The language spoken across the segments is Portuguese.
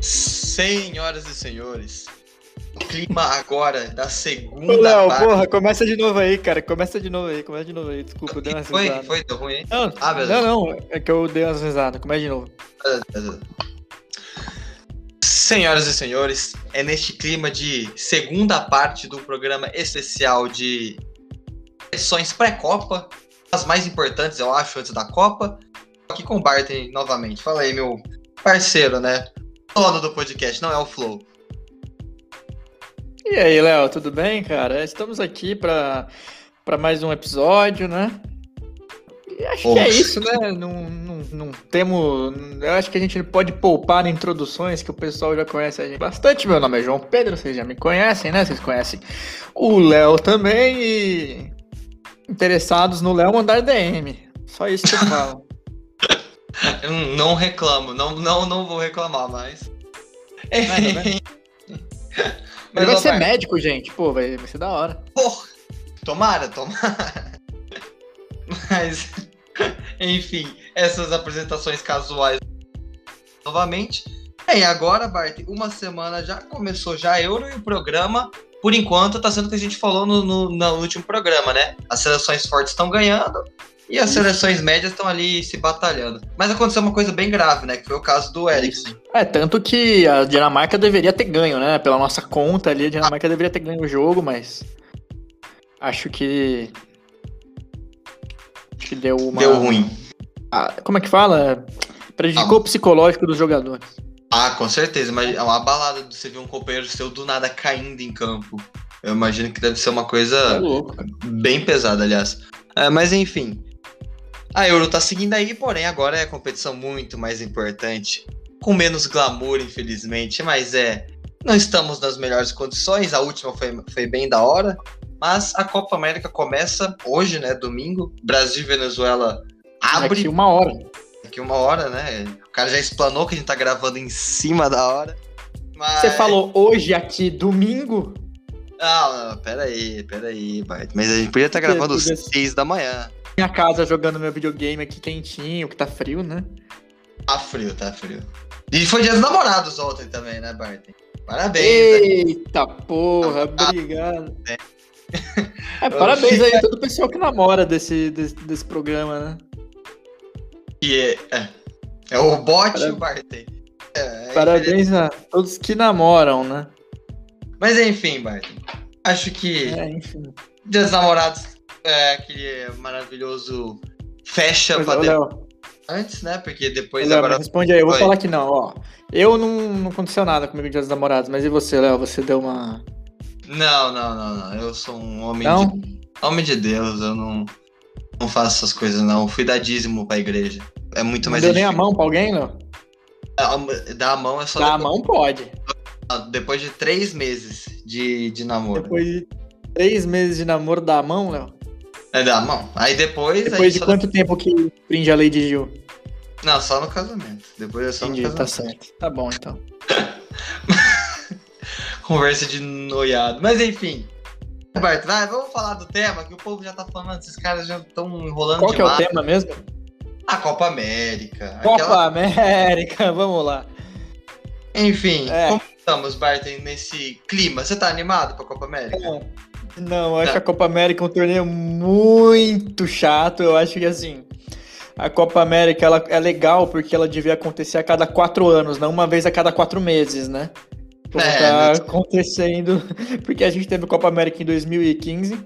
Senhoras e senhores, o clima agora da segunda Ô, Léo, parte. porra, começa de novo aí, cara. Começa de novo aí, começa de novo aí. Desculpa, eu dei uma foi, risada. foi, deu ruim, hein? Não, Ah, beleza. não, não, é que eu dei umas risadas. Começa de novo. Senhoras e senhores, é neste clima de segunda parte do programa especial de sessões pré-Copa, as mais importantes, eu acho, antes da Copa. Aqui com o Barton novamente. Fala aí, meu parceiro, né? Dono do podcast, não é o Flow. E aí, Léo, tudo bem, cara? Estamos aqui pra mais um episódio, né? E acho que é isso, né? Não, não, não temos. Eu acho que a gente pode poupar introduções, que o pessoal já conhece a gente bastante. Meu nome é João Pedro, vocês já me conhecem, né? Vocês conhecem o Léo também e. Interessados no Léo mandar DM. Só isso que eu falo. Eu não reclamo, não, não, não vou reclamar mais. Vai, vai. Ele vai ser médico, gente. Pô, vai, vai ser da hora. Porra! Tomara, tomara. Mas, enfim, essas apresentações casuais novamente. Bem, agora, Bart, uma semana já começou já Euro e o programa, por enquanto, tá sendo o que a gente falou no, no- no último programa, né? As seleções fortes estão ganhando e as seleções médias estão ali se batalhando. Mas aconteceu uma coisa bem grave, né? Que foi o caso do Eriksen. É, tanto que a Dinamarca deveria ter ganho, né? Pela nossa conta ali, a Dinamarca deveria ter ganho o jogo, mas. Acho que. Acho que deu uma. Deu ruim. Ah, como é que fala? Prejudicou o psicológico dos jogadores. Ah, com certeza, mas é uma balada de você ver um companheiro seu do nada caindo em campo. Eu imagino que deve ser uma É coisa louco, cara. bem pesada, aliás. É, mas enfim. A Euro tá seguindo aí, porém agora é a competição muito mais importante. Com menos glamour, infelizmente, mas é. Não estamos nas melhores condições, a última foi, foi bem da hora. Mas a Copa América começa hoje, né? Domingo. Brasil e Venezuela abre Daqui uma hora. daqui uma hora, né? O cara já explanou que a gente tá gravando em cima da hora. Mas... Você falou hoje aqui, domingo? Não, não, peraí, peraí, Bart. Mas a gente podia estar gravando às 6 da manhã. Minha casa jogando meu videogame aqui quentinho, que tá frio, né? Tá frio, tá frio. E foi dia dos namorados ontem também, né, Bart? Parabéns. Eita porra, Ah, obrigado. É, parabéns aí a todo o pessoal que namora desse, desse, desse programa, né? E é, é, é o bot e o Parabéns. Bart. É, é Parabéns a todos que namoram, né? Mas enfim, Bart. Acho que É, enfim. Dia dos Namorados é aquele maravilhoso fecha Pois, pra de- Léo, antes, né? Porque depois Léo, agora. responde aí, eu vou falar que não, ó. Eu não, não aconteceu nada comigo no Dia dos Namorados, mas e você, Léo? Você deu uma. Não, não, não, não. Eu sou um homem Não? de. Homem de Deus, eu não. Não faço essas coisas, não. Fui dar dízimo pra igreja. É muito Não mais deu nem a mão pra alguém, não? A- Dar a mão é só Dar a depois, mão pode. depois de três meses de, de namoro. Depois de três meses de namoro, dar a mão, Léo? É dar a mão. Aí depois. Depois de quanto tempo que prende a lei de Gil? Não, só no casamento. Depois é só Entendi, no tá casamento. certo. Tá bom, então. Conversa de noiado. Mas enfim. Roberto, vai, vamos falar do tema, que o povo já tá falando, esses caras já estão enrolando Qual que é o demais. tema mesmo? A Copa América. Copa aquela- América, vamos lá. Enfim, É. como estamos, Barton, nesse clima? Você tá animado pra Copa América? Não, eu acho a Copa América um torneio muito chato. Eu acho que assim, a Copa América ela é legal porque ela devia acontecer a cada quatro anos, não uma vez a cada quatro meses, né? Como É, tá né? acontecendo. Porque a gente teve Copa América em 2015,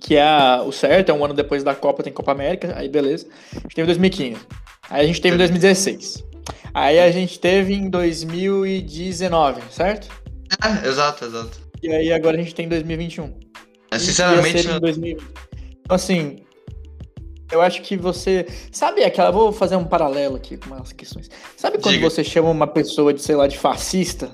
que é a- o certo, é um ano depois da Copa tem Copa América, aí beleza. A gente teve em 2015. Aí a gente teve em 2016. Aí a gente teve em 2019, certo? É, exato, exato. E aí agora a gente tem em 2021. Mas, E sinceramente, ser em 2020. Então, assim, eu acho que você. Sabe aquela. Vou fazer um paralelo aqui com umas questões. Sabe quando Diga. você chama uma pessoa de, sei lá, de fascista?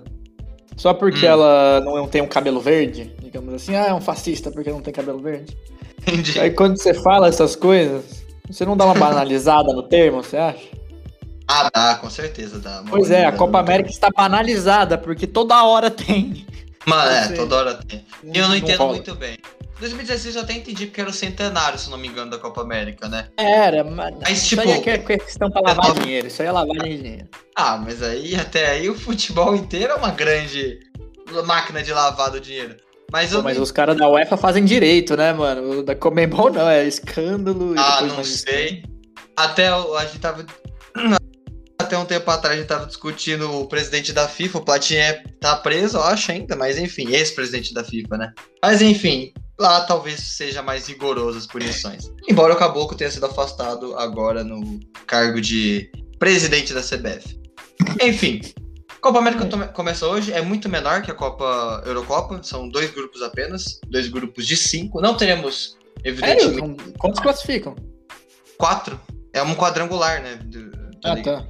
Só porque Hum. ela não tem um cabelo verde? Digamos assim, ah, é um fascista porque não tem cabelo verde. entendi. Aí quando você fala essas coisas, você não dá uma banalizada no termo, você acha? Ah, dá, com certeza dá. Pois é, a Copa. América está banalizada, porque toda hora tem. Mano, é, toda hora tem. E eu não entendo rola. muito bem. 2016 eu até entendi porque era o centenário, se não me engano, da Copa América, né? Era, mas, Mas, isso tipo, aí é que- questão pra lavar dinheiro. Isso aí é lavagem de dinheiro. Ah, mas aí até aí o futebol inteiro é uma grande máquina de lavar do dinheiro. Mas eu Pô, mas os caras da UEFA fazem direito, né, mano? O da Comembol não, é escândalo. e Ah, não sei. Até a gente tava. Até um tempo atrás a gente tava discutindo o presidente da FIFA, o Platini é- tá preso, eu acho ainda, mas enfim, ex-presidente da FIFA, né? Mas enfim, lá talvez seja mais rigoroso as punições. Embora o Caboclo tenha sido afastado agora no cargo de presidente da CBF. Enfim, Copa América começa hoje, é muito menor que a Copa Eurocopa, são dois grupos apenas, dois grupos de cinco. Não teremos, evidentemente? Com- Quantos classificam? quatro. É um quadrangular, né? do- do Ah, tá.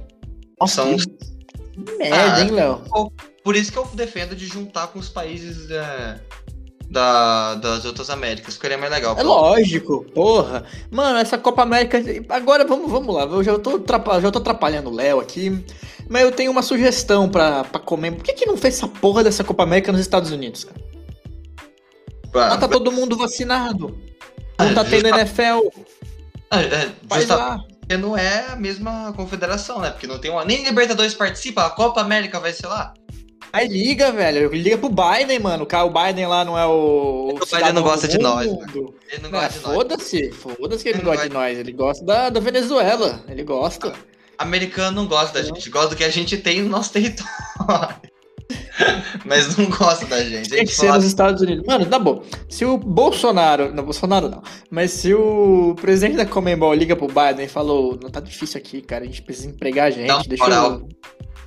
Nossa, São- que merda, Ah, hein, Léo? Por isso que eu defendo de juntar com os países é, da, das outras Américas. Ficaria mais legal. É lógico, porra. Mano, essa Copa América. Agora vamos, vamos lá. Eu já tô, já tô atrapalhando o Léo aqui. Mas eu tenho uma sugestão pra, pra comer. Por que, que não fez essa porra dessa Copa América nos Estados Unidos, cara? Lá tá todo mundo vacinado. Não tá Ah, tendo justa- NFL. Ah, é, Faz justa- lá. Porque não é a mesma confederação, né? Porque não tem uma. Nem Libertadores participa, a Copa América vai ser lá. Aí liga, velho. Liga pro Biden, mano. O Biden lá não é o. O Biden não gosta de nós. Ele não gosta de nós. foda-se, foda-se que ele Ele não gosta de nós. Ele gosta da, da Venezuela. Ele gosta. Americano não gosta da gente, gosta do que a gente tem no nosso território. Mas não gosta da gente. Tem que ser nos Estados Unidos. Mano, tá bom. Se o Bolsonaro. Não, Bolsonaro não. Mas se o presidente da Comembol liga pro Biden e falou: Não tá difícil aqui, cara. A gente precisa empregar a gente. Dá uma deixa moral." eu.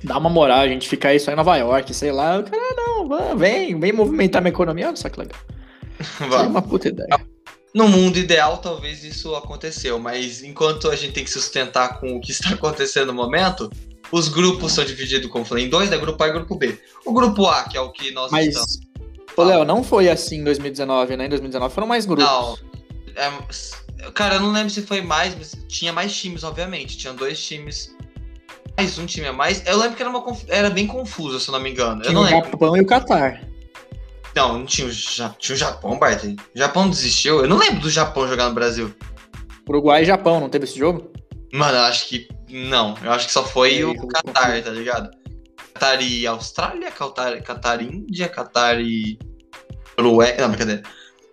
Dar uma moral, a gente ficar aí só em Nova York, sei lá. O cara, "Ah, não, vem, vem movimentar minha economia. Olha só que legal. Seria vamos. uma puta ideia. No mundo ideal, talvez isso aconteceu, mas enquanto a gente tem que sustentar com o que está acontecendo no momento, os grupos são divididos, como eu falei, em dois, né? Grupo A e Grupo B. O Grupo A, que é o que nós Mas. estamos... Ô, Léo, não foi assim em 2019, né? Em 2019 foram mais grupos. Não. É, cara, eu não lembro se foi mais, mas tinha mais times, obviamente. Tinha dois times, mais um time a mais. Eu lembro que era, uma, era bem confuso, se eu não me engano. Eu Tinha não o lembro. Japão e o Catar. Não, não tinha o, Ja- tinha o Japão, Bartley. O Japão desistiu. Eu não lembro do Japão jogar no Brasil. Uruguai e Japão, não teve esse jogo? Mano, eu acho que não. Eu acho que só foi Ei, o Qatar, tá ligado? Qatar e Austrália, Qatar, Qatar e Índia, Qatar e Noruega. Não, brincadeira.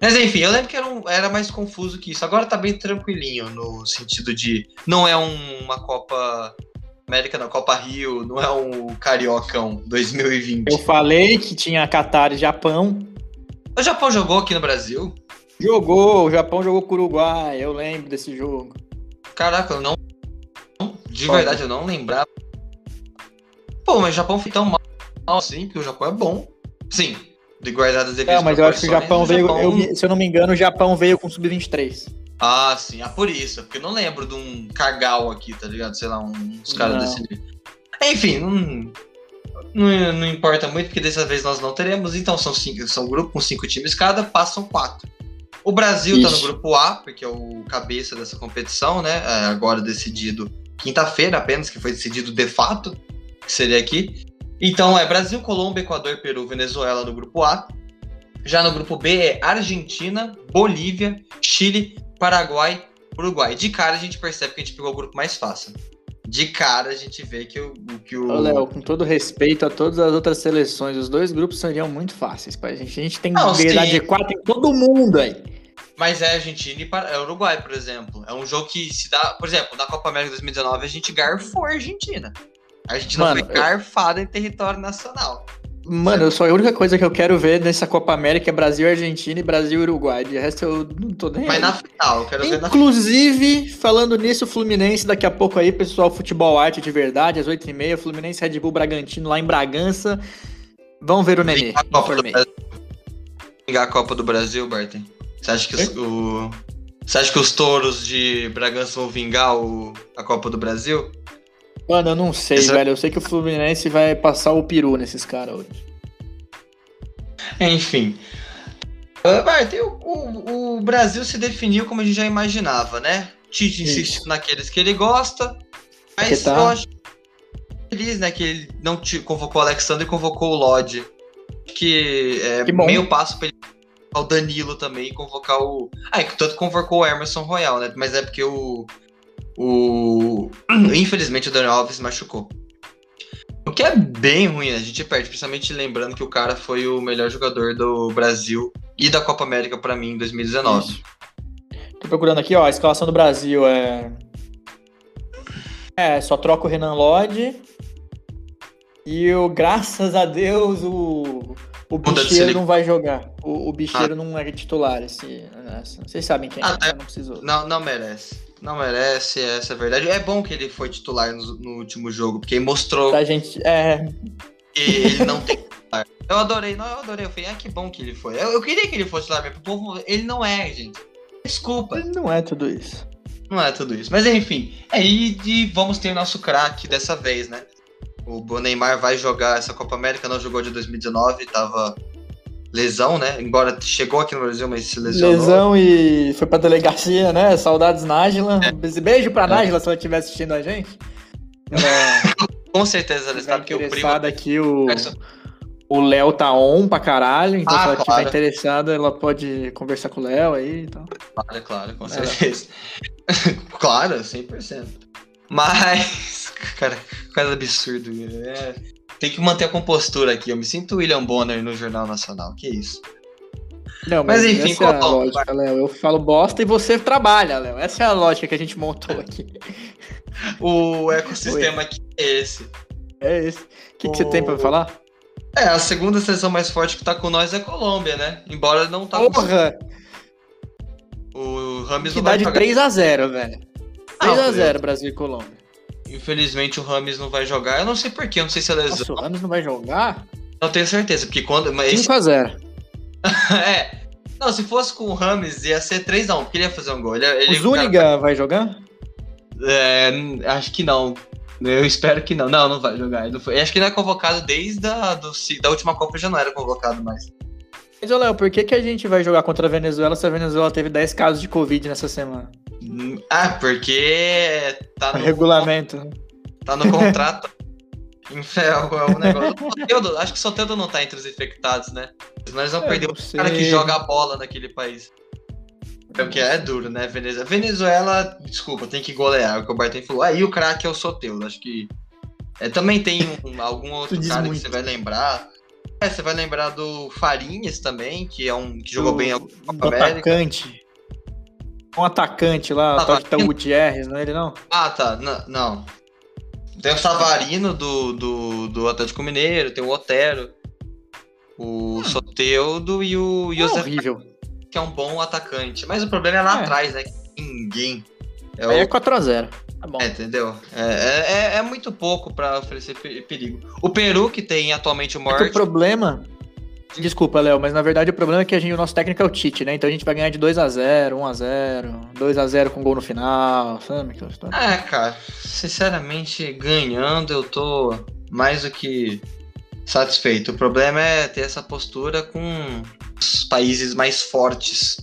Mas enfim, eu lembro que era, um- era mais confuso que isso. Agora tá bem tranquilinho, no sentido de. Não é um- uma Copa América, não. Copa Rio, não é um Cariocão 2020. Eu falei que tinha Catar e Japão. O Japão jogou aqui no Brasil? Jogou, o Japão jogou com o Uruguai, eu lembro desse jogo. Caraca, eu não. De Olha. verdade, eu não lembrava. Pô, mas o Japão foi tão mal assim, porque o Japão é bom. Sim, de guardar as devidas É, mas eu acho que o Japão proporções, veio, Japão- eu- se eu não me engano, o Japão veio com sub-23. Ah, sim, ah, por isso. Porque eu não lembro de um Kagal aqui, tá ligado? Sei lá, uns caras desse nível. Enfim, não, não, não importa muito, porque dessa vez nós não teremos. Então são cinco, são grupos com cinco times cada, passam quatro. O Brasil tá no Ixi. grupo A, porque é o cabeça dessa competição, né? É, agora decidido quinta-feira apenas, que foi decidido de fato, que seria aqui. Então é Brasil, Colômbia, Equador, Peru, Venezuela no grupo A. Já no grupo B é Argentina, Bolívia, Chile, Paraguai, Uruguai. De cara a gente percebe que a gente pegou o grupo mais fácil. De cara a gente vê que o. que o Ô, Léo, com todo respeito a todas as outras seleções, os dois grupos seriam muito fáceis pra gente. A gente tem habilidade sim. de 4 em todo mundo aí. Mas é Argentina e é Uruguai, por exemplo. É um jogo que se dá. Por exemplo, na Copa América 2019 a gente garfou a Argentina. A Argentina Mano, foi eu- garfada em território nacional. Mano, eu só a única coisa que eu quero ver nessa Copa América é Brasil e Argentina e Brasil e Uruguai. De resto eu não tô nem Mas aí. na final, eu quero ver na Inclusive, falando nisso, o Fluminense daqui a pouco aí, pessoal, futebol arte de verdade, às 8h30, Fluminense Red Bull Bragantino lá em Bragança. Vão ver o Nenê. Vingar a Copa do. Brasil. Vingar Você acha que os, o- Você acha que os touros de Bragança vão vingar o... a Copa do Brasil? Mano, eu não sei, Isso- velho. Eu sei que o Fluminense vai passar o peru nesses caras hoje. Enfim. Uh, Bart, o, o- o Brasil se definiu como a gente já imaginava, né? Tite insiste naqueles que ele gosta, mas Paquetá. eu acho feliz, né, que ele não te convocou o Alexandre e convocou o Lodge. Que é Que meio passo pra ele o Danilo também convocar o. Ah, é que tanto convocou o Emerson Royal, né? Mas é porque o. O. Infelizmente o Daniel Alves machucou. O que é bem ruim, né? a gente perde, principalmente lembrando que o cara foi o melhor jogador do Brasil e da Copa América para mim em 2019. Isso. Tô procurando aqui, ó, a escalação do Brasil é. É, só troca o Renan Lodge. E o, graças a Deus, o, o bicheiro não vai jogar. O, o bicheiro ah. não é titular. Esse, essa. Vocês sabem quem ah, é, não precisou. Não, não merece. Não merece, essa é verdade. É bom que ele foi titular no, no último jogo, porque ele mostrou. A gente. É. Que ele não tem Eu adorei, não, eu adorei. Eu falei, ah, que bom que ele foi. Eu, eu queria que ele fosse lá, mas o povo, ele não é, gente. Desculpa. Não é tudo isso. Não é tudo isso. Mas enfim, aí é, vamos ter o nosso craque dessa vez, né? O Neymar vai jogar essa Copa América, não jogou de 2019, tava lesão, né? Embora chegou aqui no Brasil, mas se lesionou. Lesão e foi pra delegacia, né? Saudades Nájila. É. Beijo pra é. Nájila se ela estiver assistindo a gente. Com certeza ela sabe que o primo. aqui o. O Léo tá on pra caralho, então ah, se ela estiver claro. interessada, ela pode conversar com o Léo aí e então. tal. Claro, claro, com certeza. claro, 100%. Mas, cara, coisa absurdo. É, tem que manter a compostura aqui. Eu me sinto William Bonner no Jornal Nacional. Que isso? Não, mas, mas enfim, qual é a lógica, Léo? Eu falo bosta e você trabalha, Léo. Essa é a lógica que a gente montou aqui. o ecossistema aqui é esse. É esse. O que, que você tem pra falar? É, a segunda seleção mais forte que tá com nós é a Colômbia, né? Embora não tá Porra! com... O Rames que não vai de 3x0, velho. 3x0 Brasil e Colômbia. Infelizmente o Rames não vai jogar. Eu não sei porquê, eu não sei se é lesão. Nossa, o Rames não vai jogar? Não tenho certeza, porque quando. Mas 5x0. é. Não, se fosse com o Rames, ia ser 3x1, porque ele ia fazer um gol. Ele, ele, o Zúñiga cara... vai jogar? É, acho que não. Eu espero que não. Não, não vai jogar. Não. Acho que não é convocado desde a do, da última Copa, já não era convocado mais. Mas, Léo, por que, que a gente vai jogar contra a Venezuela se a Venezuela teve 10 casos de Covid nessa semana? Ah, porque tá no regulamento. Tá no contrato. é um negócio. Soteldo, acho que o Soteldo não tá entre os infectados, né? Nós vamos é, perder o cara que joga a bola naquele país. É porque é duro, né? Venezuela, Venezuela desculpa, tem que golear. O que o Bartem falou. Aí o craque é o Soteldo. Acho que. É, também tem um, algum outro cara muito. que você vai lembrar. É, você vai lembrar do Farinhas também, que é um que jogou bem a Copa América. Atacante um atacante lá, ah, tá, o Gutierrez, não é ele não? Ah, tá. N não. Tem o Savarino do, do, do Atlético Mineiro, tem o Otero, o hum. Soteudo e o é horrível. que é um bom atacante. Mas o problema é lá é. atrás, né? Ninguém. É Aí o... é 4x0. Tá bom. É, entendeu? É, é, é, é muito pouco para oferecer perigo. O Peru, que tem atualmente o morte. É o problema Desculpa, Léo, mas na verdade o problema é que a gente, o nosso técnico é o Tite, né? Então a gente vai ganhar de 2x0, 1x0, 2x0 com gol no final, sabe? É, cara, sinceramente, ganhando eu tô mais do que satisfeito. O problema é ter essa postura com os países mais fortes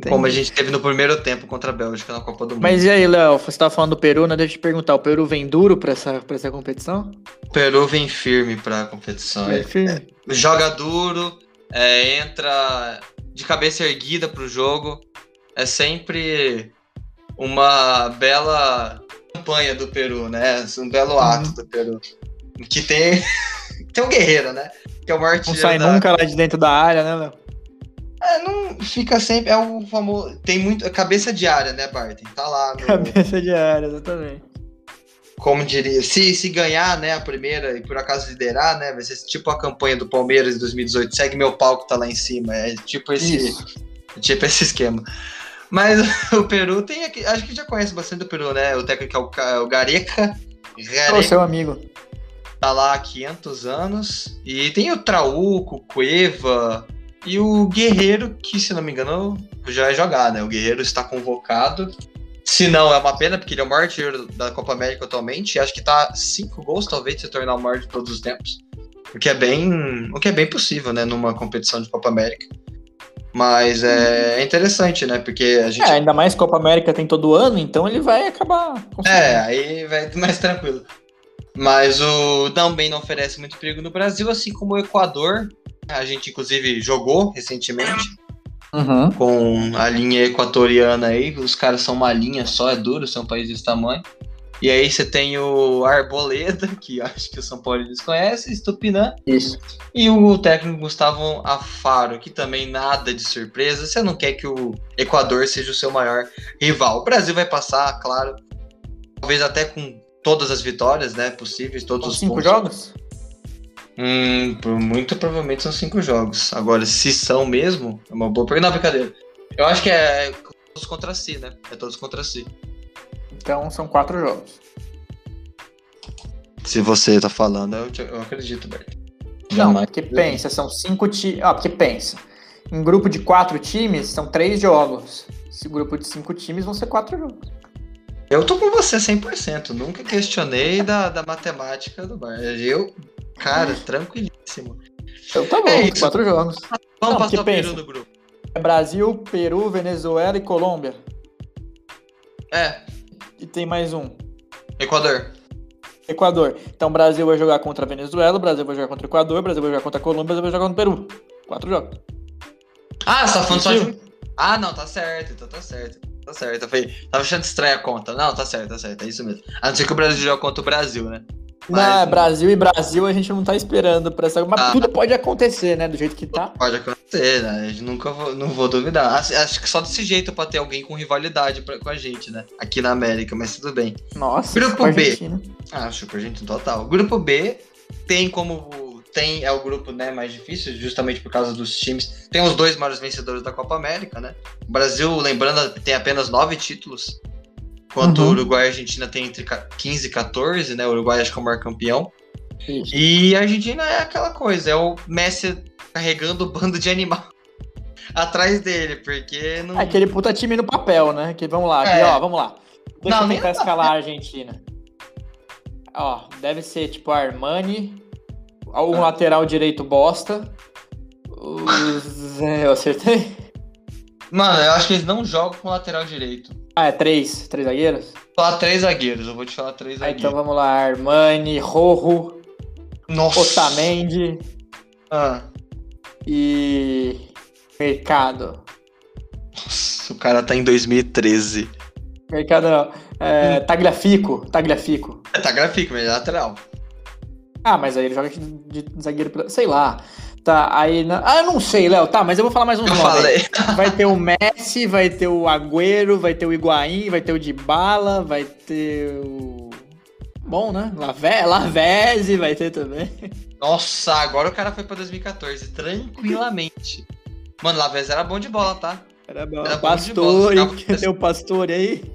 Entendi. Como a gente teve no primeiro tempo contra a Bélgica na Copa do Mundo. Mas e aí, Léo, você estava falando do Peru, né? Deixa eu te perguntar, o Peru vem duro para essa, pra essa competição? O Peru vem firme para a competição. Vem é, firme. É, joga duro, é, entra de cabeça erguida para o jogo. É sempre uma bela campanha do Peru, né? Um belo ato uhum. do Peru. Que tem, tem um guerreiro, né? Que é o maior Não sai da... nunca lá de dentro da área, né, Léo? É, não fica sempre. É o famoso. Tem muito. Cabeça de área, né, Barton? Tá lá. No... Cabeça de área, exatamente. Como diria. Se, se ganhar, né, a primeira e por acaso liderar, né? Vai ser tipo a campanha do Palmeiras de 2018. Segue meu palco, tá lá em cima. É tipo esse. Isso. Tipo esse esquema. Mas o Peru tem aqui. Acho que já conhece bastante do Peru, né? O técnico é o, é o Gareca. Gareca. Ô, seu amigo. Tá lá há 500 anos. E tem o Trauco, Cueva. E o Guerreiro, que se não me engano já vai jogar, né? O Guerreiro está convocado. Se não, é uma pena, porque ele é o maior artilheiro da Copa América atualmente. Acho que tá cinco gols, talvez, de se tornar o maior de todos os tempos. O que é bem, o que é bem possível, né? Numa competição de Copa América. Mas é, interessante, né? Porque a gente. É, ainda mais Copa América tem todo ano, então ele vai acabar. É, aí vai mais tranquilo. Mas o também não oferece muito perigo no Brasil, assim como o Equador. A gente, inclusive, jogou recentemente Uhum. com a linha equatoriana aí. Os caras são uma linha só, é duro, são um país desse tamanho. E aí você tem o Arboleda, que acho que o São Paulo eles conhecem, Estupinã, Isso. e o técnico Gustavo Afaro, que também nada de surpresa. Você não quer que o Equador seja o seu maior rival. O Brasil vai passar, claro, talvez até com todas as vitórias, né, possíveis, todos São os cinco pontos. jogos? Hum, muito provavelmente são cinco jogos. Agora, se são mesmo, é uma boa pergunta. Não, brincadeira. Eu acho que é todos contra si, né? É todos contra si. Então são quatro jogos. Se você tá falando, eu, te- eu acredito, Bert. Não, Jamais. porque pensa, são cinco times. Ah, porque pensa. Em grupo de quatro times, são três jogos. Se grupo de cinco times, vão ser quatro jogos. Eu tô com você 100%. Nunca questionei da, da matemática do Bar. Eu, cara, tranquilíssimo. Então tá bom, É isso. quatro jogos. Vamos Não, passar o peru no grupo. É Brasil, Peru, Venezuela e Colômbia. É, E tem mais um. Equador. Equador. Então Brasil vai jogar contra a Venezuela, Brasil vai jogar contra o Equador, Brasil vai jogar contra a Colômbia, Brasil vai jogar contra o Peru. Quatro jogos. Ah, você tá falando só de um. Ah, não, tá certo, então tá certo. Tá certo. Eu falei, tava achando estranha a conta. Não, tá certo, tá certo. É isso mesmo. A não ser que o Brasil joga contra o Brasil, né? Não, Mas- é Brasil e Brasil a gente não tá esperando pra essa. Mas Ah. tudo pode acontecer, né? Do jeito que tá. Pode acontecer, né? Nunca vou, não vou duvidar. Acho, que só desse jeito pra ter alguém com rivalidade pra- com a gente, né? Aqui na América, mas tudo bem. Nossa, Grupo B. Argentina. Ah, acho que a gente total. Grupo B tem como. Tem, é o grupo né, mais difícil, justamente por causa dos times. Tem os dois maiores vencedores da Copa América, né? O Brasil, lembrando, tem apenas nove títulos. Enquanto Uhum. o Uruguai e a Argentina tem entre ca- 15 e 14, né? O Uruguai acho que é o maior campeão. Isso. E a Argentina é aquela coisa, é o Messi carregando o bando de animal atrás dele, porque não. É aquele puta time no papel, né? Que vamos lá, aqui, É. ó, vamos lá. Deixa Não, eu tentar escalar a Argentina. Ó, deve ser tipo Armani, um lateral direito bosta. Os... é, eu acertei? Mano, eu acho que eles não jogam com lateral direito. Ah, é três. Três zagueiros? Falar três zagueiros, eu vou te falar três Ah, zagueiros. então vamos lá. Armani, Rojo, Nossa! Otamendi Ah, e... Mercado. nossa, o cara tá em 2013. Mercado não. É, Tagliafico. Tagliafico. É, tá gráfico, mas é lateral. Ah, mas aí ele joga de, de zagueiro... Sei lá. Tá, aí... na- Ah, eu não sei, Léo. Tá, mas eu vou falar mais nomes aí. falei. Vai ter o Messi, vai ter o Agüero, vai ter o Higuaín, vai ter o Dybala, vai ter o... Bom, né? Lave... Lavezzi vai ter também. Nossa, agora o cara foi pra 2014, tranquilamente. Mano, Lavez era bom de bola, tá? Era bom. Era bom de bola, Pastore, cadê o Pastore aí?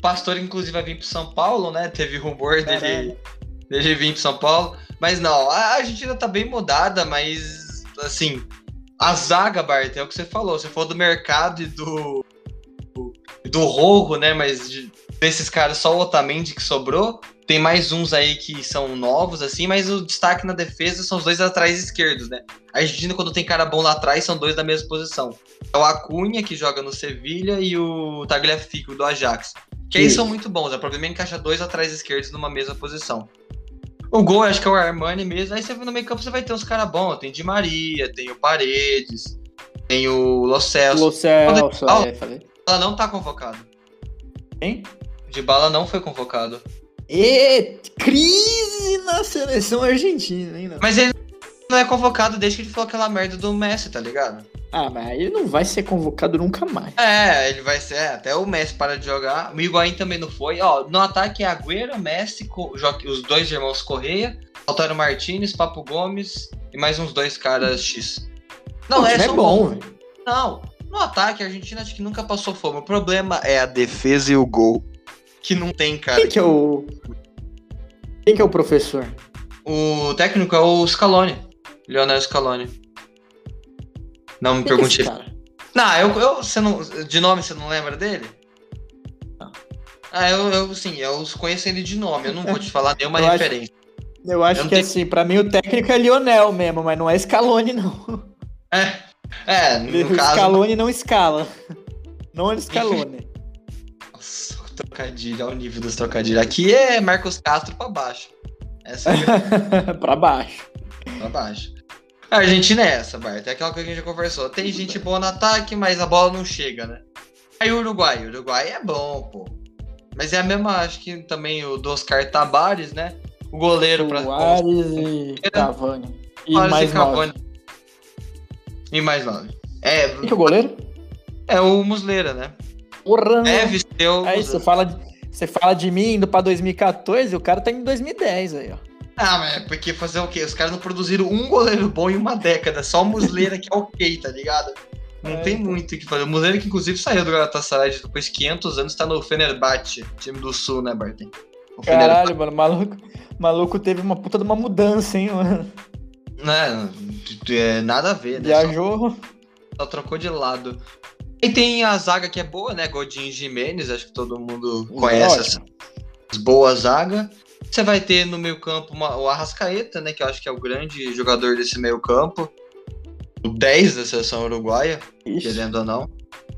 Pastor, inclusive, vai vir pro São Paulo, né? Teve rumor dele. Dele vir pro São Paulo. Mas não, a Argentina tá bem mudada, mas assim, a zaga, Bart, é o que você falou. Você falou do mercado e do. do, do Rojo, né? Mas de- desses caras, só o Otamendi que sobrou. Tem mais uns aí que são novos, assim, mas o destaque na defesa são os dois atrás esquerdos, né? A Argentina, quando tem cara bom lá atrás, são dois da mesma posição. É o Acunha, que joga no Sevilha, e o Tagliafico, do Ajax. Que aí Isso. são muito bons. O problema é encaixar dois atrás esquerdos numa mesma posição. O gol, acho que é o Armani mesmo. Aí você no meio campo, você vai ter uns caras bons. Tem Di Maria, tem o Paredes, tem o Lo Celso. Lo Celso, Ah, é, falei. Ela não tá convocado. Hein? De bala não foi convocado. E crise na seleção argentina, hein? não? Mas ele não é convocado desde que ele falou aquela merda do Messi, tá ligado? Ah, mas ele não vai ser convocado nunca mais. É, ele vai ser. é, até o Messi para de jogar. O Higuaín também não foi. Ó, no ataque é Agüero, Messi, Co- os dois irmãos Correia, Altaro Martinez, Papo Gomes e mais uns dois caras X. Não, é é bom, velho. Não, no ataque a Argentina acho que nunca passou fome. O problema é a defesa e o gol. Que não tem, cara. Quem que é o. Quem que é o professor? O técnico é o Scaloni. Leonel Scaloni. Não me que é pergunte. Não, eu, eu você não, de nome você não lembra dele? Não. Ah, eu, eu sim, eu conheço ele de nome, eu não vou te falar nenhuma Eu acho- referência. Eu acho Eu que tenho- assim, pra mim o técnico é Lionel mesmo, mas não é Scaloni, não. É, é, no o caso. Scaloni não escala. Não é Scaloni. Nossa, trocadilho, olha o nível dos trocadilhos. Aqui é Marcos Castro pra baixo. Essa é pra baixo. pra baixo. A Argentina é essa, Bart. É aquela que a gente já conversou. Tem gente boa no ataque, mas a bola não chega, né? Aí o Uruguai. O Uruguai é bom, pô. Mas é a mesma, acho que também o do Oscar Tabares, né? O goleiro pra. Soares e Cavani. E Soares mais e nove. Cavani. E mais nove. É, Quem que é o goleiro? é o Muslera, né? Porra! Deve ser o. Aí você fala, de, você fala de mim indo pra 2014, o cara tá em 2010 aí, ó. Ah, mas é porque fazer o quê? Os caras não produziram um goleiro bom em uma década. Só o Muslera que é ok, tá ligado? Não É, tem então. muito o que fazer. O Muslera que inclusive saiu do Galatasaray depois de 500 anos, tá no Fenerbahçe, time do Sul, né, Barton? O Caralho, mano, maluco, maluco teve uma puta de uma mudança, hein, mano. Né, é, nada a ver, né? Só- Viajou. Só, trocou de lado. E tem a zaga que é boa, né? Godinho Jimenez, acho que todo mundo conhece essa boa zaga. Você vai ter no meio campo uma- o Arrascaeta, né? Que eu acho que é o grande jogador desse meio campo. O 10 da seleção uruguaia, Ixi, querendo ou não.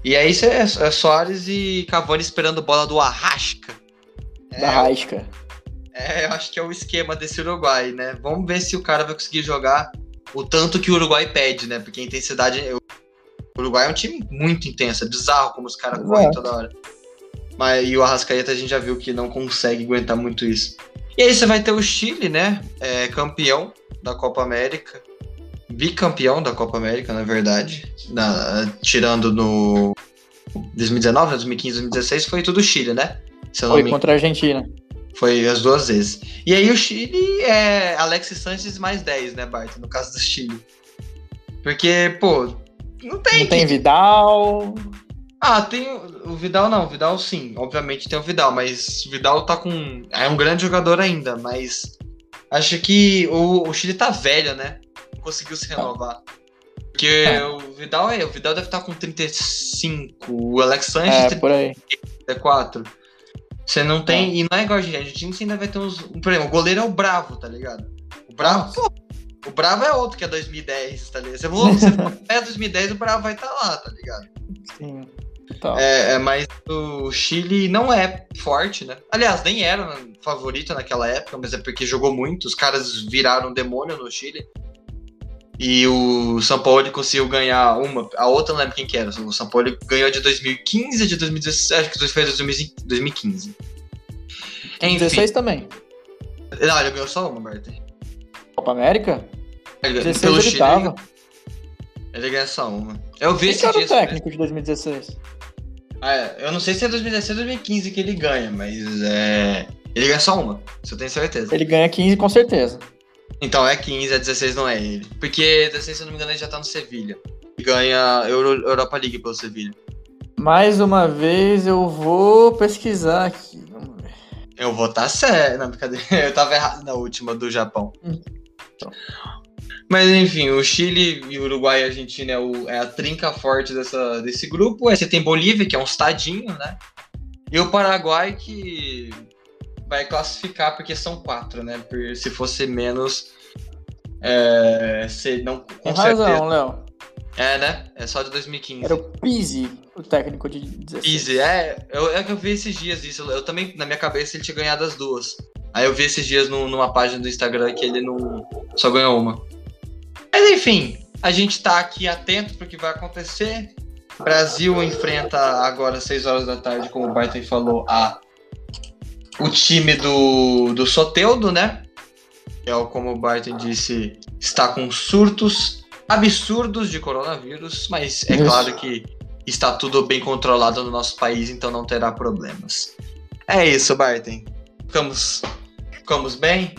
E aí cê- é, é Soares e Cavani esperando bola do Arrasca. É, da Rasca. é, eu acho que é o esquema desse Uruguai, né? Vamos ver se o cara vai conseguir jogar o tanto que o Uruguai pede, né? Porque a intensidade. O Uruguai é um time muito intenso, é bizarro como os caras correm toda hora. Mas, e o Arrascaeta a gente já viu que não consegue aguentar muito isso. E aí você vai ter o Chile, né? É, campeão da Copa América. Bicampeão da Copa América, na verdade. Na- tirando no 2019, né, 2015, 2016, foi tudo Chile, né? Foi me contra a Argentina. foi as duas vezes. E aí o Chile é Alexis Sanches mais 10, né, Bart? No caso do Chile. Porque, pô, não tem. Não tem que- Vidal. Ah, tem o Vidal não, o Vidal sim, obviamente tem o Vidal, mas o Vidal tá com. É um grande jogador ainda, mas acho que o, o Chile tá velho, né? Não conseguiu se renovar. Porque É. o Vidal é, o Vidal deve estar com 35, o Alex Sanches É, por aí. 34. Você não tem. E não é igual a gente. A gente ainda vai ter uns. Por exemplo, o goleiro é o Bravo, tá ligado? O Bravo. Pô, o Bravo é outro que é 2010, tá ligado? Você for, você até 2010, o Bravo vai estar lá, tá ligado? Sim. É, é, mas o Chile não é forte, né? Aliás, nem era né, favorito naquela época, mas é porque jogou muito. Os caras viraram demônio no Chile. E o São Paulo conseguiu ganhar uma. A outra não lembro quem que era. O São Paulo ganhou de 2015 de 2016. Acho que foi de 2015. Enfim. 16 também. Não, ele ganhou só uma, Berta. Copa América? Ele ganhou- 16 Pelo ele Chile, tava. ele ganhou só uma. Eu vi Quem esse era o dia. técnico de 2016? Ah, é, eu não sei se é 2016 ou 2015 que ele ganha, mas é. Ele ganha só uma, isso eu tenho certeza. Ele ganha 15 com certeza. Então é 15, é 16 não é ele. Porque 16, se eu não me engano, ele já tá no Sevilha. E ganha Euro, Europa League pelo Sevilha. Mais uma vez eu vou pesquisar aqui. Vamos ver. Eu vou estar tá sério. Não, brincadeira. Eu tava errado na última do Japão. Então. Mas enfim, o Chile e o Uruguai e a Argentina é, o- é a trinca forte dessa, desse grupo. Aí você tem Bolívia, que é um estadinho, né? E o Paraguai, que vai classificar porque são quatro, né? Por- se fosse menos. É, se não, com Tem certeza. razão, Léo. É, né? É só de 2015. Era o Pizzi, o técnico de 16. Easy, é. Eu, é que eu vi esses dias isso. Eu também, na minha cabeça, ele tinha ganhado as duas. Aí eu vi esses dias no- numa página do Instagram que ele não só ganhou uma. Mas enfim, a gente tá aqui atento pro que vai acontecer. Brasil enfrenta agora às 6 horas da tarde, como o Barton falou, a o time do, do Soteudo, né? Que é o, como o Barton disse, está com surtos absurdos de coronavírus, mas é Isso. claro que está tudo bem controlado no nosso país, então não terá problemas. É isso, Barton. Ficamos, ficamos bem?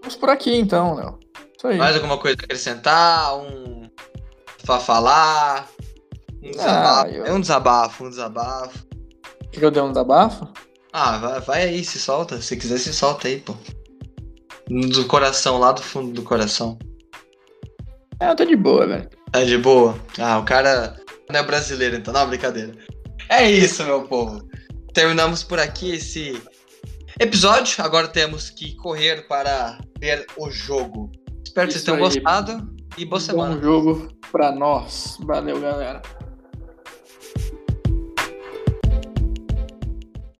Vamos por aqui então, Léo. Mais alguma coisa a acrescentar? Um. Pra falar? Um Ah, desabafo. eu- É um desabafo, um desabafo. Que eu dei um desabafo? Ah, vai, vai aí, se solta. Se quiser, se solta aí, pô. Do coração, lá do fundo do coração. É, eu tô de boa, velho. Tá de boa? Ah, o cara não é brasileiro, então não, brincadeira. É isso, meu povo. Terminamos por aqui esse episódio. Agora temos que correr para ver o jogo. Espero que Isso vocês tenham aí. gostado e boa semana. Bom jogo pra nós. Valeu, galera.